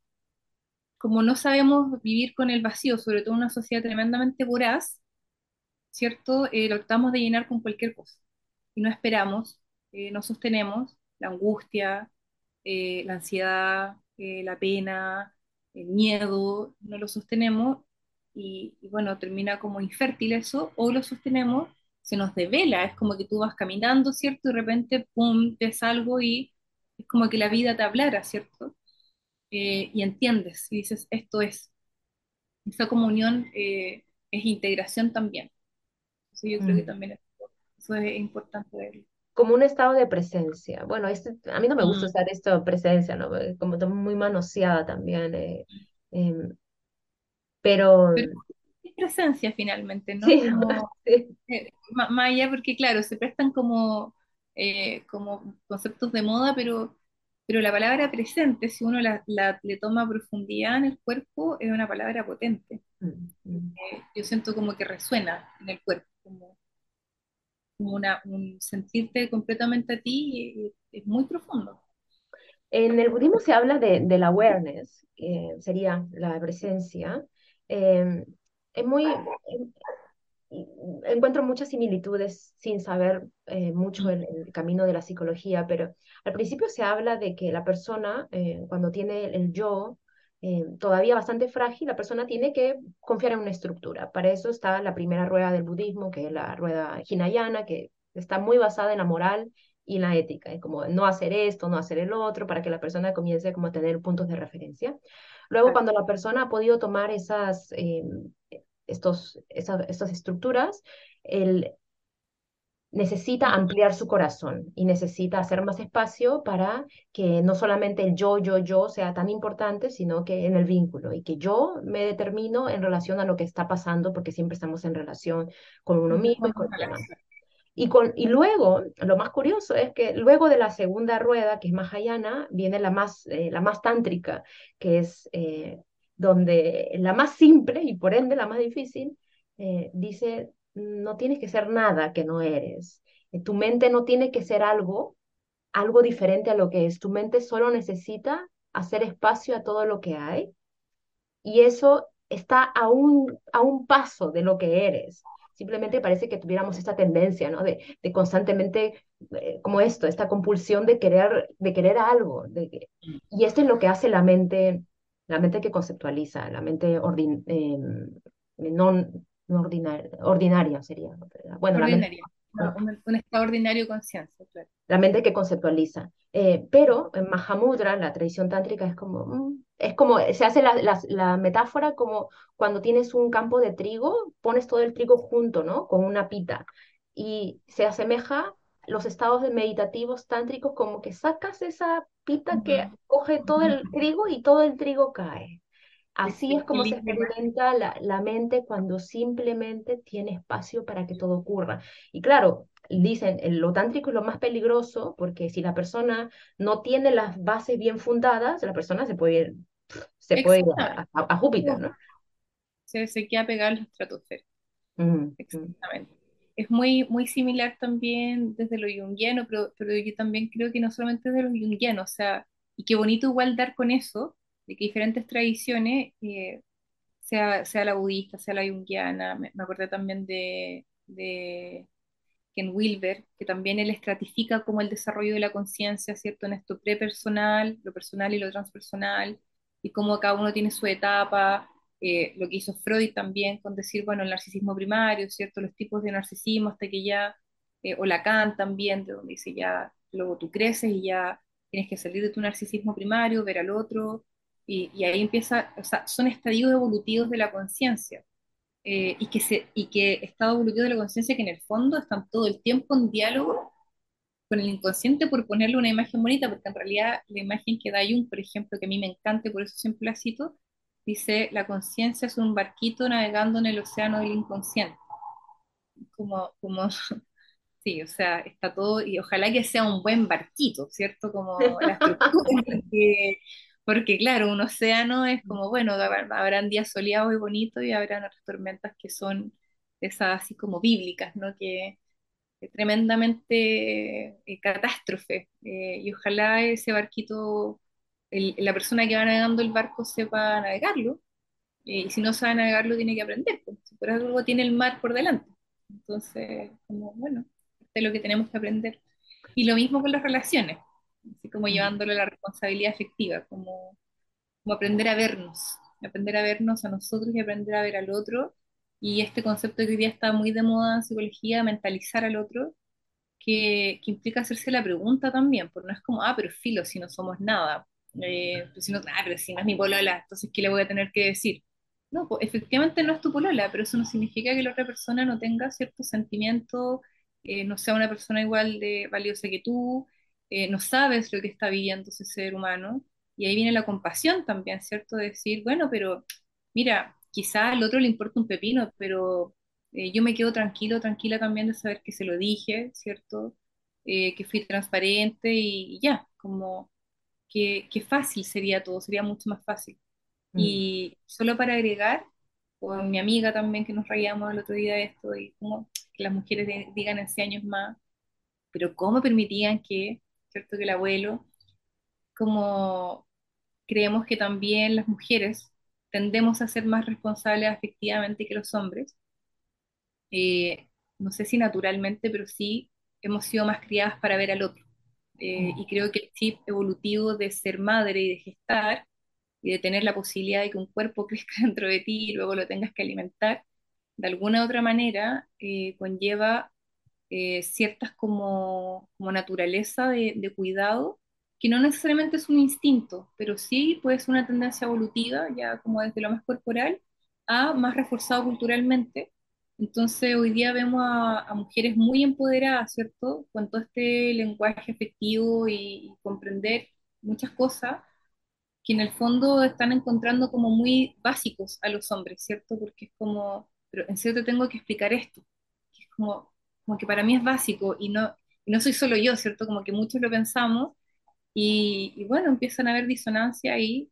como no sabemos vivir con el vacío, sobre todo en una sociedad tremendamente voraz, ¿cierto? Eh, lo tratamos de llenar con cualquier cosa. y no esperamos, eh, no sostenemos la angustia, eh, la ansiedad, eh, la pena, el miedo, no lo sostenemos y, y, bueno, termina como infértil eso, o lo sostenemos, se nos devela, es como que tú vas caminando, ¿cierto? Y de repente, pum, ves algo y es como que la vida te hablara, ¿cierto? Eh, y entiendes y dices, esto es. Esa comunión eh, es integración también. Entonces yo creo que Mm. también es- eso es importante verlo. Como un estado de presencia. Bueno, este, a mí no me gusta Mm. usar esto presencia, ¿no? Como muy manoseada también. eh, em, pero Pero es presencia finalmente, ¿no? sí, Como sí. eh, más allá porque claro, se prestan como, eh, como conceptos de moda, pero, pero la palabra presente, si uno la, la- le toma profundidad en el cuerpo, es una palabra potente. Mm, mm. Eh, yo siento como que resuena en el cuerpo, como, como una, un sentirte completamente a ti, es muy profundo. En el budismo se habla de, del awareness, que sería la presencia. Em, es muy, encuentro muchas similitudes sin saber eh, mucho el, camino de la psicología, pero al principio se habla de que la persona, eh, cuando tiene el yo eh, todavía bastante frágil, la persona tiene que confiar en una estructura. Para eso está la primera rueda del budismo, que es la rueda Hinayana, que está muy basada en la moral y la ética, como no hacer esto, no hacer el otro, para que la persona comience como a tener puntos de referencia. Luego, cuando la persona ha podido tomar esas, eh, estos, estas estructuras, él necesita ampliar su corazón y necesita hacer más espacio para que no solamente el yo, yo, yo sea tan importante, sino que en el vínculo y que yo me determino en relación a lo que está pasando, porque siempre estamos en relación con uno mismo y con los demás. Y, con, y luego, lo más curioso es que luego de la segunda rueda, que es Mahayana, viene la más, eh, la más tántrica, que es eh, donde la más simple y por ende la más difícil, eh, dice, no tienes que ser nada que no eres. Tu mente no tiene que ser algo, algo diferente a lo que es. Tu mente solo necesita hacer espacio a todo lo que hay y eso está a un, a un paso de lo que eres. Simplemente parece que tuviéramos esta tendencia, ¿no? De, de constantemente, eh, como esto, esta compulsión de querer, de querer algo. De, Mm, y esto es lo que hace la mente, la mente que conceptualiza, la mente ordin, eh, no, no ordinaria, ordinaria sería. ¿no? Bueno, la mente un, un estado ordinario de conciencia, claro. la mente que conceptualiza. Eh, pero en Mahamudra, la tradición tántrica, es como, mm, es como, se hace la, la- la metáfora como cuando tienes un campo de trigo, pones todo el trigo junto, ¿no? Con una pita. Y se asemeja los estados de meditativos tántricos como que sacas esa pita que coge todo el trigo y todo el trigo cae. Sí, Así es sí, qué como se experimenta la, la mente cuando simplemente tiene espacio para que todo ocurra. Y claro, dicen, lo tántrico es lo más peligroso porque si la persona no tiene las bases bien fundadas, la persona se puede ir, se puede ir a, a- a Júpiter, ¿no? Se, se queda pegada a la estratosfera. Ujú. Exactamente. Es muy, muy similar también desde lo junguiano, pero, pero yo también creo que no solamente desde lo junguiano, o sea, y qué bonito igual dar con eso, de que diferentes tradiciones, eh, sea, sea la budista, sea la junguiana, me, me acordé también de, de Ken Wilber, que también él estratifica como el desarrollo de la conciencia, ¿cierto? En esto prepersonal, lo personal y lo transpersonal, y cómo cada uno tiene su etapa, eh, lo que hizo Freud también con decir, bueno, el narcisismo primario, ¿cierto? Los tipos de narcisismo hasta que ya, eh, o Lacan también, de donde dice ya, luego tú creces y ya tienes que salir de tu narcisismo primario, ver al otro, y, y ahí empieza, o sea, son estadios evolutivos de la conciencia eh, y que, se, y que estado evolutivo de la conciencia que en el fondo están todo el tiempo en diálogo con el inconsciente por ponerle una imagen bonita, porque en realidad la imagen que da Jung, por ejemplo, que a mí me encanta por eso siempre la cito, dice, la conciencia es un barquito navegando en el océano del inconsciente. Como, como, sí, o sea, está todo, y ojalá que sea un buen barquito, ¿cierto? Como la estructura, porque, porque claro, un océano es como, bueno, habrá- habrán días soleados y bonitos y habrán otras tormentas que son esas así como bíblicas, ¿no? Que, que tremendamente eh, catástrofe. eh, y ojalá ese barquito, el- la persona que va navegando el barco sepa navegarlo, eh, y si no sabe navegarlo tiene que aprender, pues, por algo tiene el mar por delante. Entonces, como, bueno, parte de lo que tenemos que aprender. Y lo mismo con las relaciones, así como llevándolo a la responsabilidad afectiva, como, como aprender a vernos, aprender a vernos a nosotros y aprender a ver al otro. Y este concepto que hoy día está muy de moda en psicología, mentalizar al otro, que, que implica hacerse la pregunta también, porque no es como, ah, pero filo, si no somos nada, eh, pues si no, ah, pero si no es mi polola, entonces ¿qué le voy a tener que decir? No, pues efectivamente no es tu polola, pero eso no significa que la otra persona no tenga ciertos sentimientos, eh, no sea una persona igual de valiosa que tú, eh, no sabes lo que está viviendo ese ser humano, y ahí viene la compasión también, ¿cierto? De decir, bueno, pero mira, quizá al otro le importa un pepino, pero eh, yo me quedo tranquilo, tranquila también de saber que se lo dije, ¿cierto? Eh, que fui transparente y, y ya, como que, que fácil sería todo, sería mucho más fácil. mm, Y solo para agregar, con mi amiga también que nos reíamos el otro día de esto, y como que las mujeres de- digan en años más, pero ¿cómo permitían que, ¿cierto? Que el abuelo, como creemos que también las mujeres tendemos a ser más responsables afectivamente que los hombres, eh, no sé si naturalmente, pero sí hemos sido más criadas para ver al otro. Eh, y creo que el chip evolutivo de ser madre y de gestar y de tener la posibilidad de que un cuerpo crezca dentro de ti y luego lo tengas que alimentar, de alguna u otra manera eh, conlleva eh, ciertas como, como naturaleza de, cuidado, que no necesariamente es un instinto, pero sí puede ser una tendencia evolutiva, ya como desde lo más corporal, a más reforzado culturalmente. Entonces hoy día vemos a, mujeres muy empoderadas, ¿cierto? Con todo este lenguaje afectivo y, y comprender muchas cosas que en el fondo están encontrando como muy básicos a los hombres, ¿cierto? Porque es como, pero en serio te tengo que explicar esto, que es como, como que para mí es básico y no, y no soy solo yo, ¿cierto? Como que muchos lo pensamos y, y bueno, empiezan a haber disonancia ahí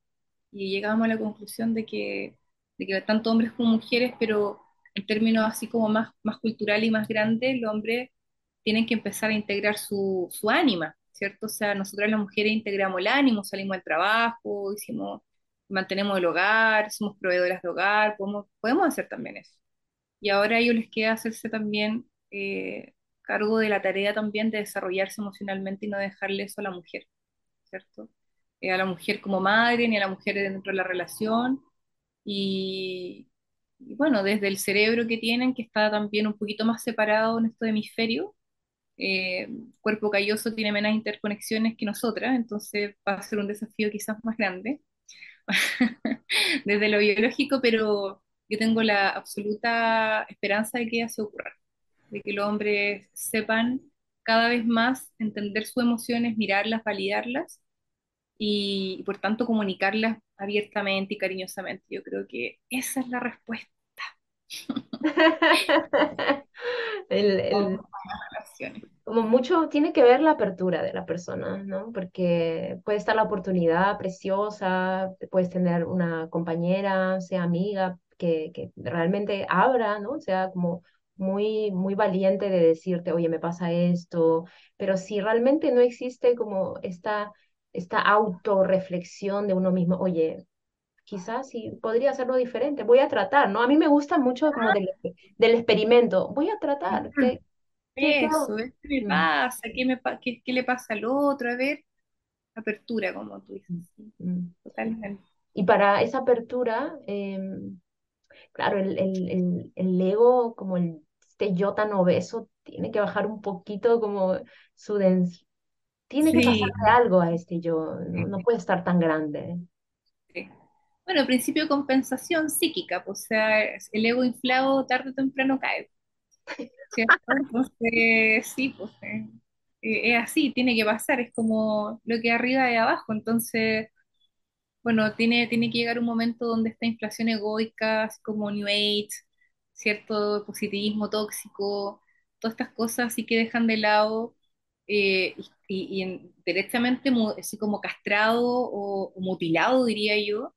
y llegamos a la conclusión de que, de que tanto hombres como mujeres, pero en términos así como más, más cultural y más grande, el hombre tienen que empezar a integrar su, su ánima, ¿cierto? O sea, nosotras las mujeres integramos el ánimo, salimos al trabajo, hicimos, mantenemos el hogar, somos proveedoras de hogar, podemos, podemos hacer también eso. Y ahora a ellos les queda hacerse también eh, cargo de la tarea también de desarrollarse emocionalmente y no dejarle eso a la mujer, ¿cierto? Eh, a la mujer como madre, ni a la mujer dentro de la relación. Y, bueno, desde el cerebro que tienen, que está también un poquito más separado en estos hemisferios, eh, cuerpo calloso tiene menos interconexiones que nosotras, entonces va a ser un desafío quizás más grande desde lo biológico, pero yo tengo la absoluta esperanza de que así ocurra, de que los hombres sepan cada vez más entender sus emociones, mirarlas, validarlas y, y por tanto comunicarlas abiertamente y cariñosamente. Yo creo que esa es la respuesta El, el, como mucho tiene que ver la apertura de la persona, ¿no? Porque puede estar la oportunidad preciosa, puedes tener una compañera, sea amiga, que, que realmente abra, ¿no? Sea como muy, muy valiente de decirte, oye, me pasa esto, pero si realmente no existe como esta, esta autorreflexión de uno mismo, oye, quizás sí podría hacerlo diferente, voy a tratar, ¿no? A mí me gusta mucho como del, del experimento, voy a tratar, ¿qué, qué, Eso. ¿qué me pasa? ¿Qué, me, qué, qué le pasa al otro? A ver, apertura, como tú dices, mm, mm. totalmente. Y para esa apertura, em, claro, el, el, el, el ego, como el, este yo tan obeso, tiene que bajar un poquito como su dens tiene que Sí, pasarle algo a este yo, no, no puede estar tan grande. sí. Bueno, principio de compensación psíquica, pues, o sea, el ego inflado tarde o temprano cae, ¿cierto? Entonces, sí, pues, eh, eh, es así, tiene que pasar, es como lo que arriba y abajo, entonces Bueno, tiene, tiene que llegar un momento donde esta inflación egoica, como New Age, cierto positivismo tóxico, todas estas cosas sí que dejan de lado eh, y, mu- así como castrado o, o mutilado, diría yo,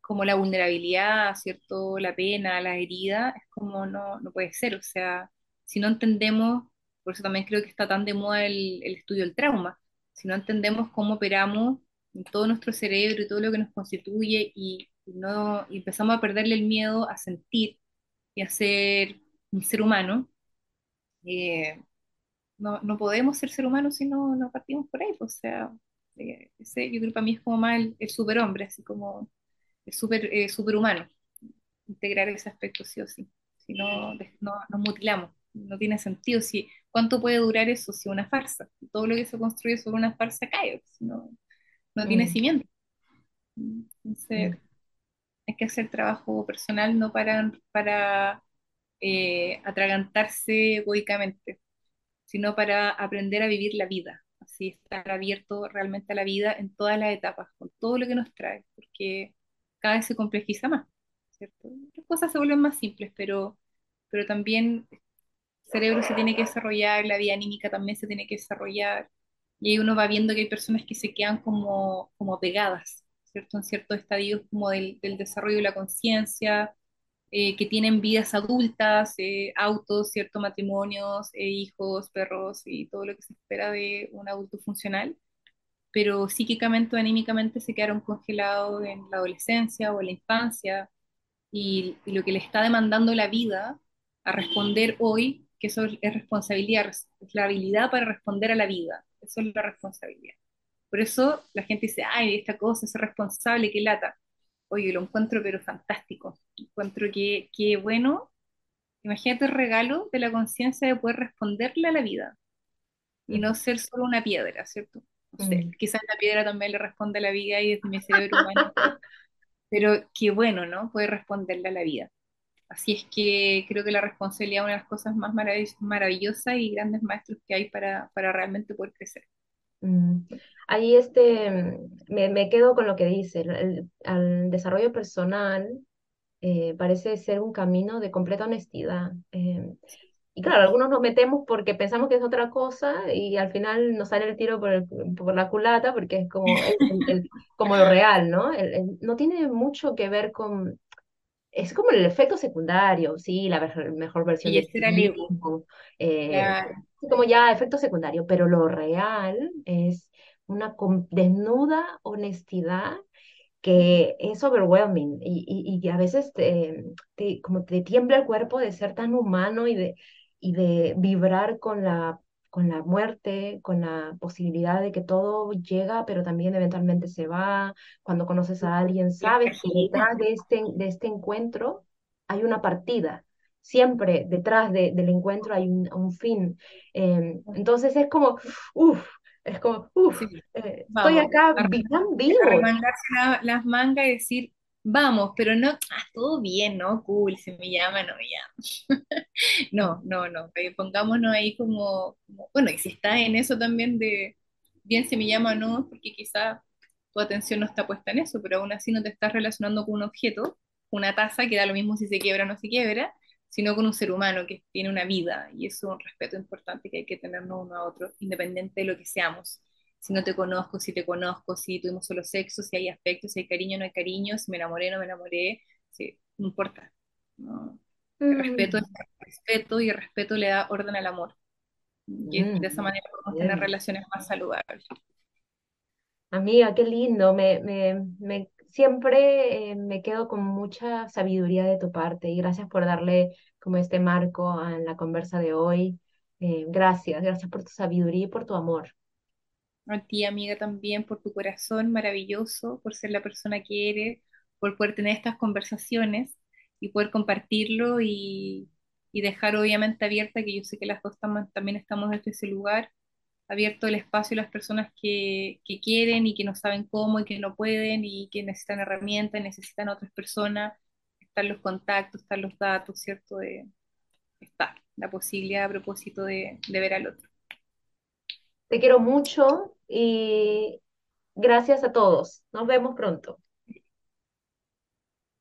como la vulnerabilidad, ¿cierto? La pena, la herida, es como no, no puede ser. O sea, si no entendemos, por eso también creo que está tan de moda el, estudio del trauma, si no entendemos cómo operamos en todo nuestro cerebro y todo lo que nos constituye y, y no, y empezamos a perderle el miedo a sentir y a ser un ser humano, eh, no, no podemos ser ser humanos si no, no partimos por ahí. pues, O sea, eh, ese, yo creo que para mí es como más el, el superhombre, así como el super, eh, superhumano. Integrar ese aspecto sí o sí. Si no, no nos mutilamos. No tiene sentido. Si, ¿Cuánto puede durar eso si una farsa? Todo lo que se construye sobre una farsa cae. si no, no tiene Mm, cimiento. mm, Entonces, hay que hacer trabajo personal no para, para eh, atragantarse egoicamente, sino para aprender a vivir la vida. Así estar abierto realmente a la vida en todas las etapas, con todo lo que nos trae, porque cada vez se complejiza más, ¿cierto? Las cosas se vuelven más simples, pero, pero también el cerebro se tiene que desarrollar, la vida anímica también se tiene que desarrollar, y ahí uno va viendo que hay personas que se quedan como, como pegadas, ¿cierto? En ciertos estadios como del, del desarrollo de la conciencia, eh, que tienen vidas adultas, eh, autos, ciertos matrimonios, eh, hijos, perros y todo lo que se espera de un adulto funcional, pero psíquicamente o anímicamente se quedaron congelados en la adolescencia o en la infancia y, y lo que le está demandando la vida a responder hoy, que eso es responsabilidad, es la habilidad para responder a la vida, eso es la responsabilidad. Por eso la gente dice, ay, esta cosa es responsable, qué lata. Oye, lo encuentro pero fantástico. Encuentro que, que bueno, imagínate el regalo de la conciencia de poder responderle a la vida y no ser solo una piedra, ¿cierto? No sé, mm. quizás la piedra también le responde a la vida y es mi cerebro humano, pero qué bueno, ¿no? Poder responderle a la vida. Así es que creo que la responsabilidad es una de las cosas más marav- maravillosas y grandes maestros que hay para, para realmente poder crecer. Mm. Ahí este, me, me quedo con lo que dice, el, el- desarrollo personal eh, parece ser un camino de completa honestidad. eh, y claro, algunos nos metemos porque pensamos que es otra cosa y al final nos sale el tiro por, el- por la culata porque es como, el- el- como lo real, ¿no? No tiene mucho que ver con es como el efecto secundario, sí, la mejor versión Y ti era el eh, Claro. como ya efecto secundario, pero lo real es una desnuda honestidad que es overwhelming y, y, y a veces te, te- como te tiembla el cuerpo de ser tan humano y de, y de vibrar con la, con la muerte, con la posibilidad de que todo llega, pero también eventualmente se va. Cuando conoces a alguien, sabes que detrás de este, de este encuentro hay una partida. Siempre detrás de- del encuentro hay un, un fin. Em, entonces es como, uff, es como, uff, Sí, estoy vamos. acá tan vivo. las mangas y decir, vamos, pero no, ah, todo bien, ¿no? Cool, si me llaman, no me llaman. No, no, no, eh, pongámonos ahí como, como- bueno, y si estás en eso también de, bien si me llama o no, porque quizá tu atención no está puesta en eso, pero aún así no te estás relacionando con un objeto, una taza, que da lo mismo si se quiebra o no se quiebra, sino con un ser humano que tiene una vida, y eso es un respeto importante que hay que tenernos uno a otro, independiente de lo que seamos. Si no te conozco, si te conozco, si tuvimos solo sexo, si hay afecto, si hay cariño, no hay cariño, si me enamoré, no me enamoré, sí, no importa. No, el respeto es Mm, respeto y el respeto le da orden al amor. Y de esa mm, manera podemos tener relaciones más saludables. Amiga, qué lindo. Me, me, me, siempre eh, me quedo con mucha sabiduría de tu parte y gracias por darle como este marco a la conversa de hoy. Eh, gracias, gracias por tu sabiduría y por tu amor. A ti, amiga, también por tu corazón maravilloso, por ser la persona que eres, por poder tener estas conversaciones y poder compartirlo y, y dejar obviamente abierta, que yo sé que las dos tam- también estamos desde ese lugar, abierto el espacio a las personas que, quieren y que no saben cómo y que no pueden y que necesitan herramientas, necesitan otras personas, están los contactos, están los datos, ¿cierto? De, está la posibilidad a propósito de ver al otro. Te quiero mucho y gracias a todos. Nos vemos pronto.